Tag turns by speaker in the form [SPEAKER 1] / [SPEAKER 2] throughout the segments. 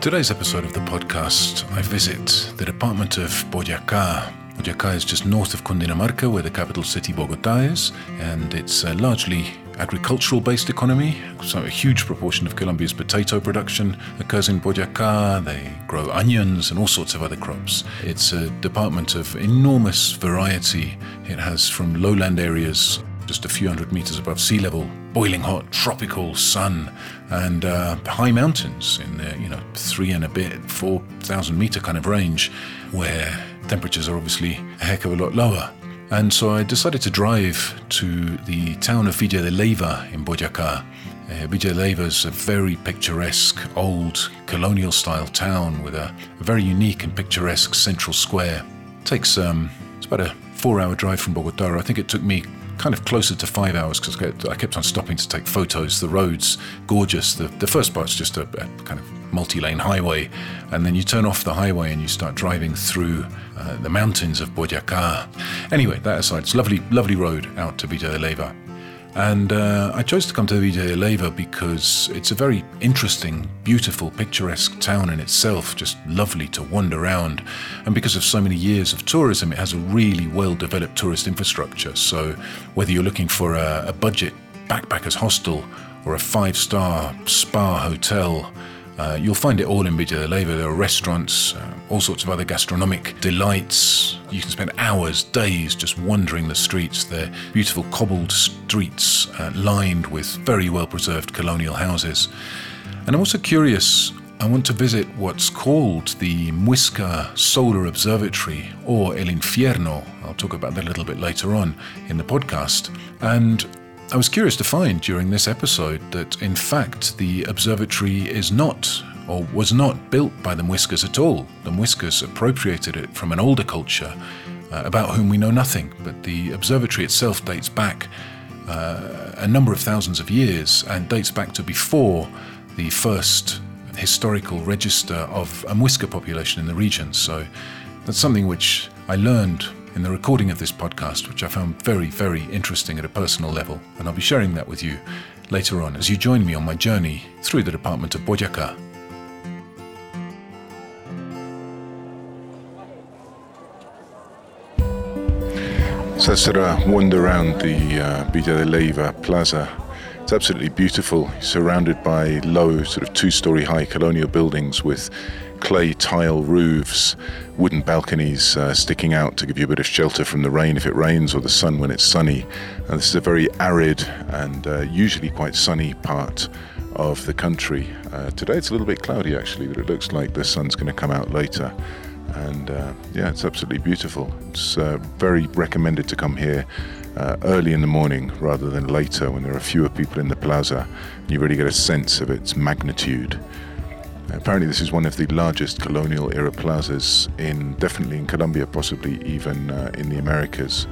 [SPEAKER 1] Today's episode of the podcast, I visit the department of Boyacá. Boyacá is just north of Cundinamarca, where the capital city Bogotá is, and it's a largely agricultural based economy. So, a huge proportion of Colombia's potato production occurs in Boyacá. They grow onions and all sorts of other crops. It's a department of enormous variety. It has from lowland areas just a few hundred meters above sea level, boiling hot tropical sun, and uh, high mountains in the you know three and a bit, four thousand meter kind of range, where temperatures are obviously a heck of a lot lower. And so I decided to drive to the town of Villa de Leyva in Boyacá. Uh, Villa de Leyva is a very picturesque, old, colonial style town with a, a very unique and picturesque central square. It takes um, it's about a four hour drive from Bogota. I think it took me kind of closer to five hours because I kept on stopping to take photos. The road's gorgeous. The, the first part's just a, a kind of multi lane highway, and then you turn off the highway and you start driving through uh, the mountains of Boyacá. Anyway, that aside, it's lovely, lovely road out to Villa de Leyva. And uh, I chose to come to Villa de Leyva because it's a very interesting, beautiful, picturesque town in itself, just lovely to wander around. And because of so many years of tourism, it has a really well developed tourist infrastructure. So whether you're looking for a, a budget backpackers hostel or a five star spa hotel, uh, you'll find it all in Villa de Leyva. There are restaurants, uh, all sorts of other gastronomic delights. You can spend hours, days just wandering the streets. They're beautiful cobbled streets uh, lined with very well preserved colonial houses. And I'm also curious, I want to visit what's called the Muisca Solar Observatory or El Infierno. I'll talk about that a little bit later on in the podcast. And I was curious to find during this episode that, in fact, the observatory is not or was not built by the Muiscas at all. The Muiscas appropriated it from an older culture uh, about whom we know nothing, but the observatory itself dates back uh, a number of thousands of years and dates back to before the first historical register of a Muisca population in the region. So that's something which I learned in the recording of this podcast, which I found very, very interesting at a personal level, and I'll be sharing that with you later on as you join me on my journey through the department of Boyacá. So that's a wander around the uh, Villa de Leyva Plaza. It's absolutely beautiful, surrounded by low, sort of two story high colonial buildings with clay tile roofs, wooden balconies uh, sticking out to give you a bit of shelter from the rain if it rains or the sun when it's sunny. And this is a very arid and uh, usually quite sunny part of the country. Uh, today it's a little bit cloudy actually, but it looks like the sun's going to come out later. And uh, yeah, it's absolutely beautiful. It's uh, very recommended to come here uh, early in the morning rather than later when there are fewer people in the plaza. And you really get a sense of its magnitude. Apparently, this is one of the largest colonial era plazas in definitely in Colombia, possibly even uh, in the Americas.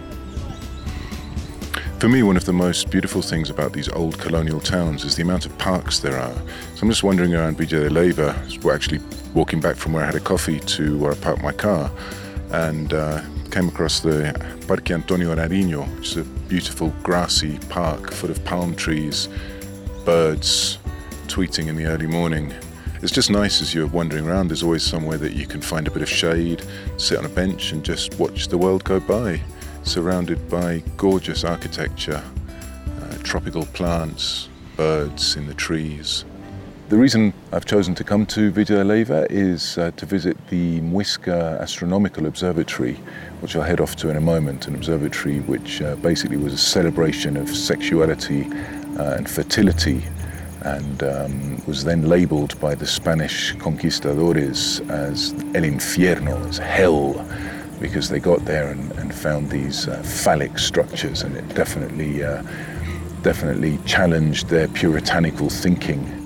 [SPEAKER 1] For me, one of the most beautiful things about these old colonial towns is the amount of parks there are. So I'm just wandering around Villa de Leyva, we're actually walking back from where I had a coffee to where I parked my car, and uh, came across the Parque Antonio Nariño, which is a beautiful grassy park full of palm trees, birds tweeting in the early morning. It's just nice as you're wandering around. There's always somewhere that you can find a bit of shade, sit on a bench, and just watch the world go by, surrounded by gorgeous architecture, uh, tropical plants, birds in the trees. The reason I've chosen to come to Villa Leyva is uh, to visit the Muisca Astronomical Observatory, which I'll head off to in a moment. An observatory which uh, basically was a celebration of sexuality uh, and fertility, and um, was then labeled by the Spanish conquistadores as El Infierno, as hell, because they got there and, and found these uh, phallic structures, and it definitely, uh, definitely challenged their puritanical thinking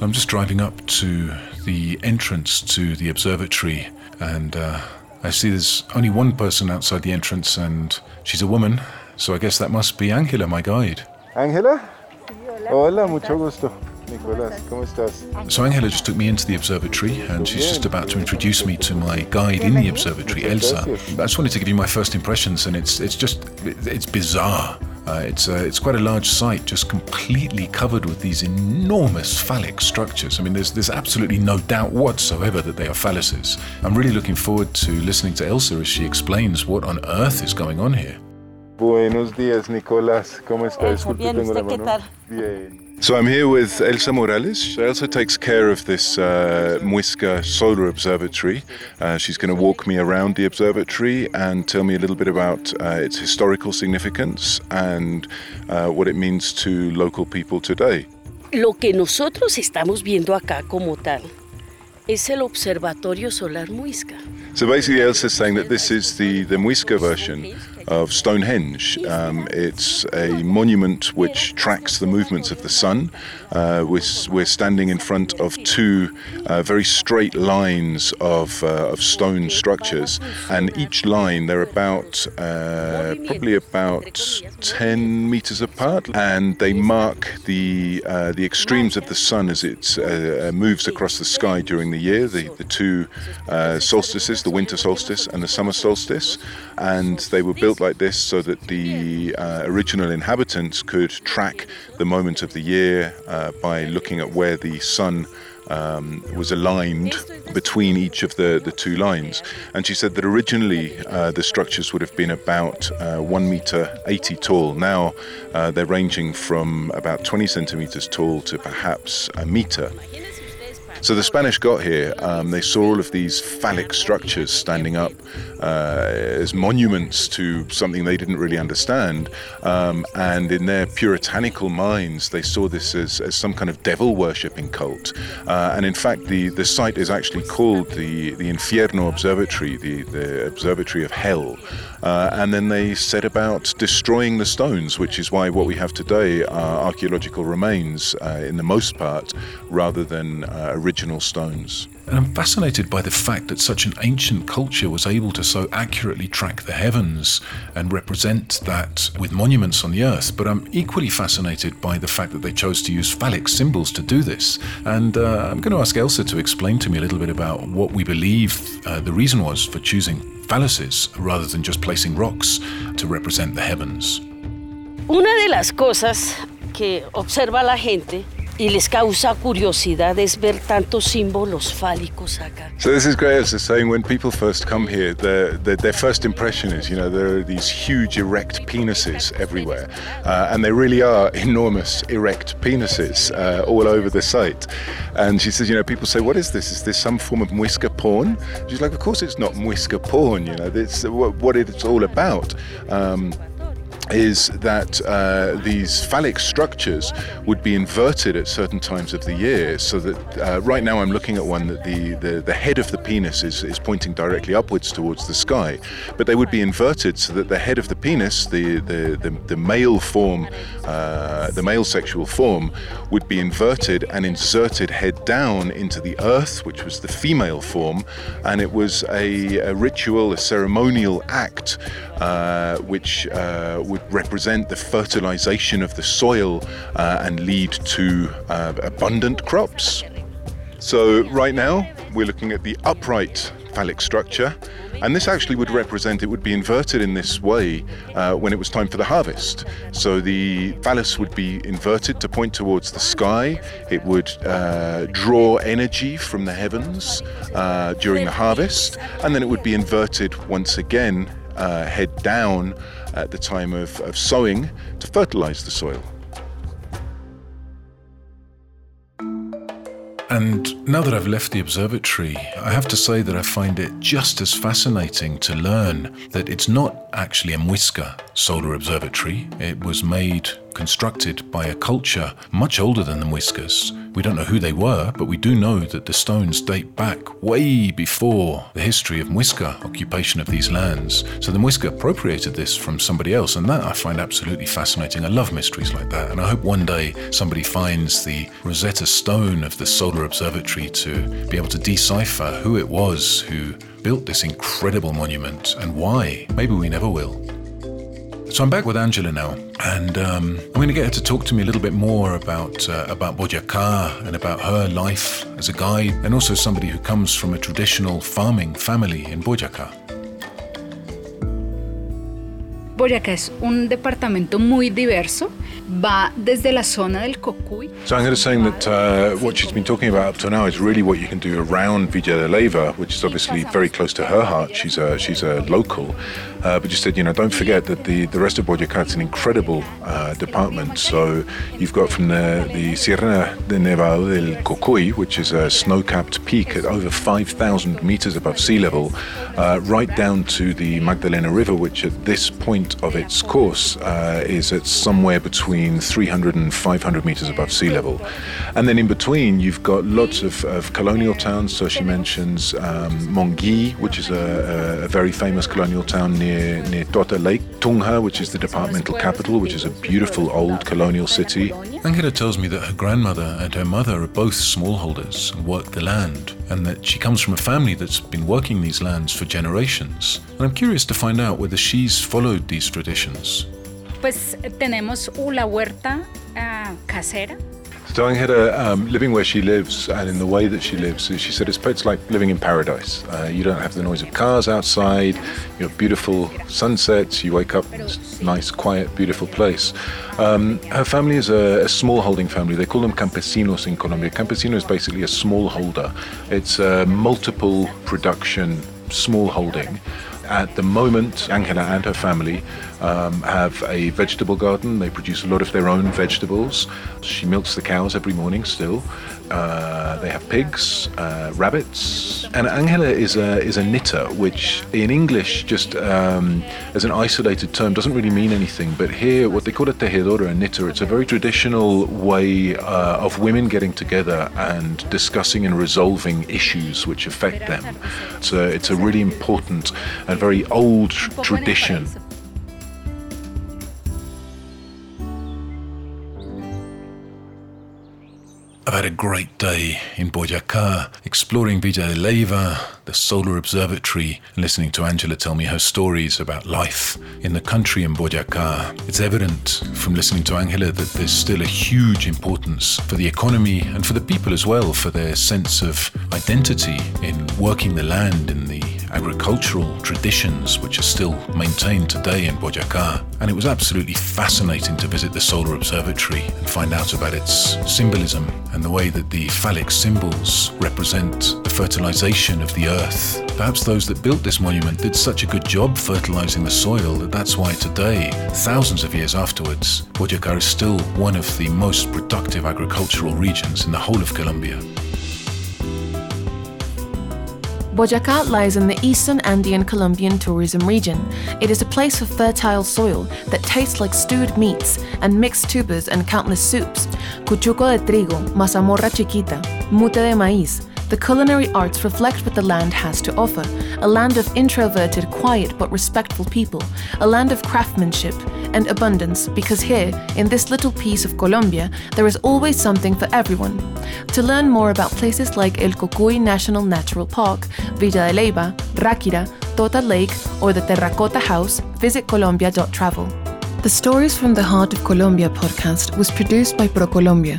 [SPEAKER 1] so I'm just driving up to the entrance to the observatory, and uh, I see there's only one person outside the entrance, and she's a woman. So I guess that must be Angela, my guide.
[SPEAKER 2] Angela? Hola, mucho gusto. Nicolás, ¿cómo estás?
[SPEAKER 1] So Angela just took me into the observatory and she's just about to introduce me to my guide in the observatory, Elsa. I just wanted to give you my first impressions and it's it's just it's bizarre. Uh, it's, uh, it's quite a large site, just completely covered with these enormous phallic structures. I mean, there's, there's absolutely no doubt whatsoever that they are phalluses. I'm really looking forward to listening to Elsa as she explains what on earth is going on here.
[SPEAKER 2] Buenos días, Nicolás. ¿Cómo estás?
[SPEAKER 3] Bien, ¿usted qué tal?
[SPEAKER 2] Bien. So I'm here with Elsa Morales. She also takes care of this uh, Muisca Solar Observatory. Uh, she's going to walk me around the observatory and tell me a little bit about uh, its historical significance and uh, what it means to local people today.
[SPEAKER 3] Lo que nosotros estamos viendo acá como tal es el Observatorio Solar Muisca.
[SPEAKER 2] So basically, Elsa's saying that this is the, the Muisca version of Stonehenge. Um, it's a monument which tracks the movements of the sun. Uh, we're, we're, standing in front of two uh, very straight lines of, uh, of stone structures, and each line they're about uh, probably about 10 meters apart, and they mark the uh, the extremes of the sun as it moves across the sky during the year. The the two solstices, the winter solstice and the summer solstice, and they were built like this so that the uh, original inhabitants could track the moment of the year uh, by looking at where the sun um, was aligned between each of the, the two lines. And she said that originally uh, the structures would have been about uh, 1 meter 80 tall. Now uh, they're ranging from about 20 centimeters tall to perhaps a meter. So the Spanish got here, um, they saw all of these phallic structures standing up uh, as monuments to something they didn't really understand. Um, and in their puritanical minds, they saw this as, as some kind of devil worshipping cult. Uh, and in fact, the, the site is actually called the, the Infierno Observatory, the, the Observatory of Hell. Uh, and then they set about destroying the stones, which is why what we have today are archaeological remains uh, in the most part, rather than uh, original stones.
[SPEAKER 1] And I'm fascinated by the fact that such an ancient culture was able to so accurately track the heavens and represent that with monuments on the earth. But I'm equally fascinated by the fact that they chose to use phallic symbols to do this. And uh, I'm going to ask Elsa to explain to me a little bit about what we believe uh, the reason was for choosing phalluses rather than just placing rocks to represent the heavens.
[SPEAKER 3] Una de las cosas que observa la gente y les causa curiosidad es ver tantos símbolos fálicos acá.
[SPEAKER 2] So this is great. As saying, when people first come here, their, their, their, first impression is, you know, there are these huge erect penises everywhere, uh, and they really are enormous erect penises uh, all over the site. And she says, you know, people say, what is this? Is this some form of muisca porn? She's like, of course it's not muisca porn. You know, it's what, what it's all about. Um, is that uh, these phallic structures would be inverted at certain times of the year. So that uh, right now I'm looking at one that the, the, the, head of the penis is, is pointing directly upwards towards the sky, but they would be inverted so that the head of the penis, the, the, the, the male form, uh, the male sexual form, would be inverted and inserted head down into the earth, which was the female form, and it was a, a ritual, a ceremonial act uh, which uh, represent the fertilization of the soil uh, and lead to uh, abundant crops. So, right now, we're looking at the upright phallic structure, And this actually would represent, it would be inverted in this way uh, when it was time for the harvest. So the phallus would be inverted to point towards the sky. It would uh, draw energy from the heavens uh, during the harvest. And then it would be inverted once again, uh, head down at the time of, of sowing to fertilize the soil.
[SPEAKER 1] And now that I've left the observatory, I have to say that I find it just as fascinating to learn that it's not actually a Muisca solar observatory. It was made constructed by a culture much older than the Muiscas. We don't know who they were, but we do know that the stones date back way before the history of Muisca occupation of these lands. So the Muisca appropriated this from somebody else, and that I find absolutely fascinating. I love mysteries like that, and I hope one day somebody finds the Rosetta Stone of the Solar Observatory to be able to decipher who it was who built this incredible monument and why. Maybe we never will. So I'm back with Angela now, and um, I'm going to get her to talk to me a little bit more about uh, about Boyacá and about her life as a guide, and also somebody who comes from a traditional farming family in Boyacá.
[SPEAKER 4] Boyacá es un departamento muy diverso. Va desde la zona del Cocuy.
[SPEAKER 2] So I'm going to say that uh, what she's been talking about up to now is really what you can do around Villa de Leyva, which is obviously very close to her heart. She's a she's a local, uh, but you said you know don't forget that the the rest of Boyacá is an incredible uh, department. So you've got from the the Sierra de Nevado del Cocuy, which is a snow-capped peak at over 5,000 meters above sea level, uh, right down to the Magdalena River, which at this point of its course uh, is at somewhere between 300 and 500 meters above sea level. And then in between, you've got lots of, of colonial towns. So she mentions um, which is a, a, very famous colonial town near, near Tota Lake. Tunja, which is the departmental capital, which is a beautiful old colonial city.
[SPEAKER 1] Angela tells me that her grandmother and her mother are both smallholders and work the land, and that she comes from a family that's been working these lands for generations. And I'm curious to find out whether she's followed these traditions.
[SPEAKER 4] Pues tenemos una huerta uh, casera.
[SPEAKER 2] Angela, um, living where she lives and in the way that she lives, she said it's, it's like living in paradise. Uh, you don't have the noise of cars outside, you have beautiful sunsets, you wake up in this nice, quiet, beautiful place. Um, her family is a, a small holding family. They call them campesinos in Colombia. Campesino is basically a small holder. It's a multiple production small holding. At the moment, Angela and her family um, have a vegetable garden. They produce a lot of their own vegetables. She milks the cows every morning still. Uh, they have pigs, uh, rabbits, and Angela is a is a knitter, which in English, just um, as an isolated term, doesn't really mean anything. But here, what they call a tejedora, a knitter, it's a very traditional way uh, of women getting together and discussing and resolving issues which affect them. So it's a really important and very old tradition.
[SPEAKER 1] I've had a great day in Boyacá, exploring Villa de Leyva, the Solar Observatory, and listening to Angela tell me her stories about life in the country in Boyacá. It's evident from listening to Angela that there's still a huge importance for the economy and for the people as well, for their sense of identity in working the land in the agricultural traditions which are still maintained today in Boyacá. And it was absolutely fascinating to visit the Solar Observatory and find out about its symbolism and the way that the phallic symbols represent the fertilization of the earth. Perhaps those that built this monument did such a good job fertilizing the soil that that's why today, thousands of years afterwards, Boyacá is still one of the most productive agricultural regions in the whole of Colombia.
[SPEAKER 5] Boyacá lies in the eastern Andean Colombian tourism region. It is a place of fertile soil that tastes like stewed meats and mixed tubers and countless soups. Cuchuco de trigo, mazamorra chiquita, mute de maíz, the culinary arts reflect what the land has to offer a land of introverted, quiet, but respectful people, a land of craftsmanship and abundance, because here, in this little piece of Colombia, there is always something for everyone. To learn more about places like El Cocuy National Natural Park, Villa de Leyva, Ráquira, Tota Lake, or the Terracotta House, visit Colombia.travel. The Stories from the Heart of Colombia podcast was produced by ProColombia.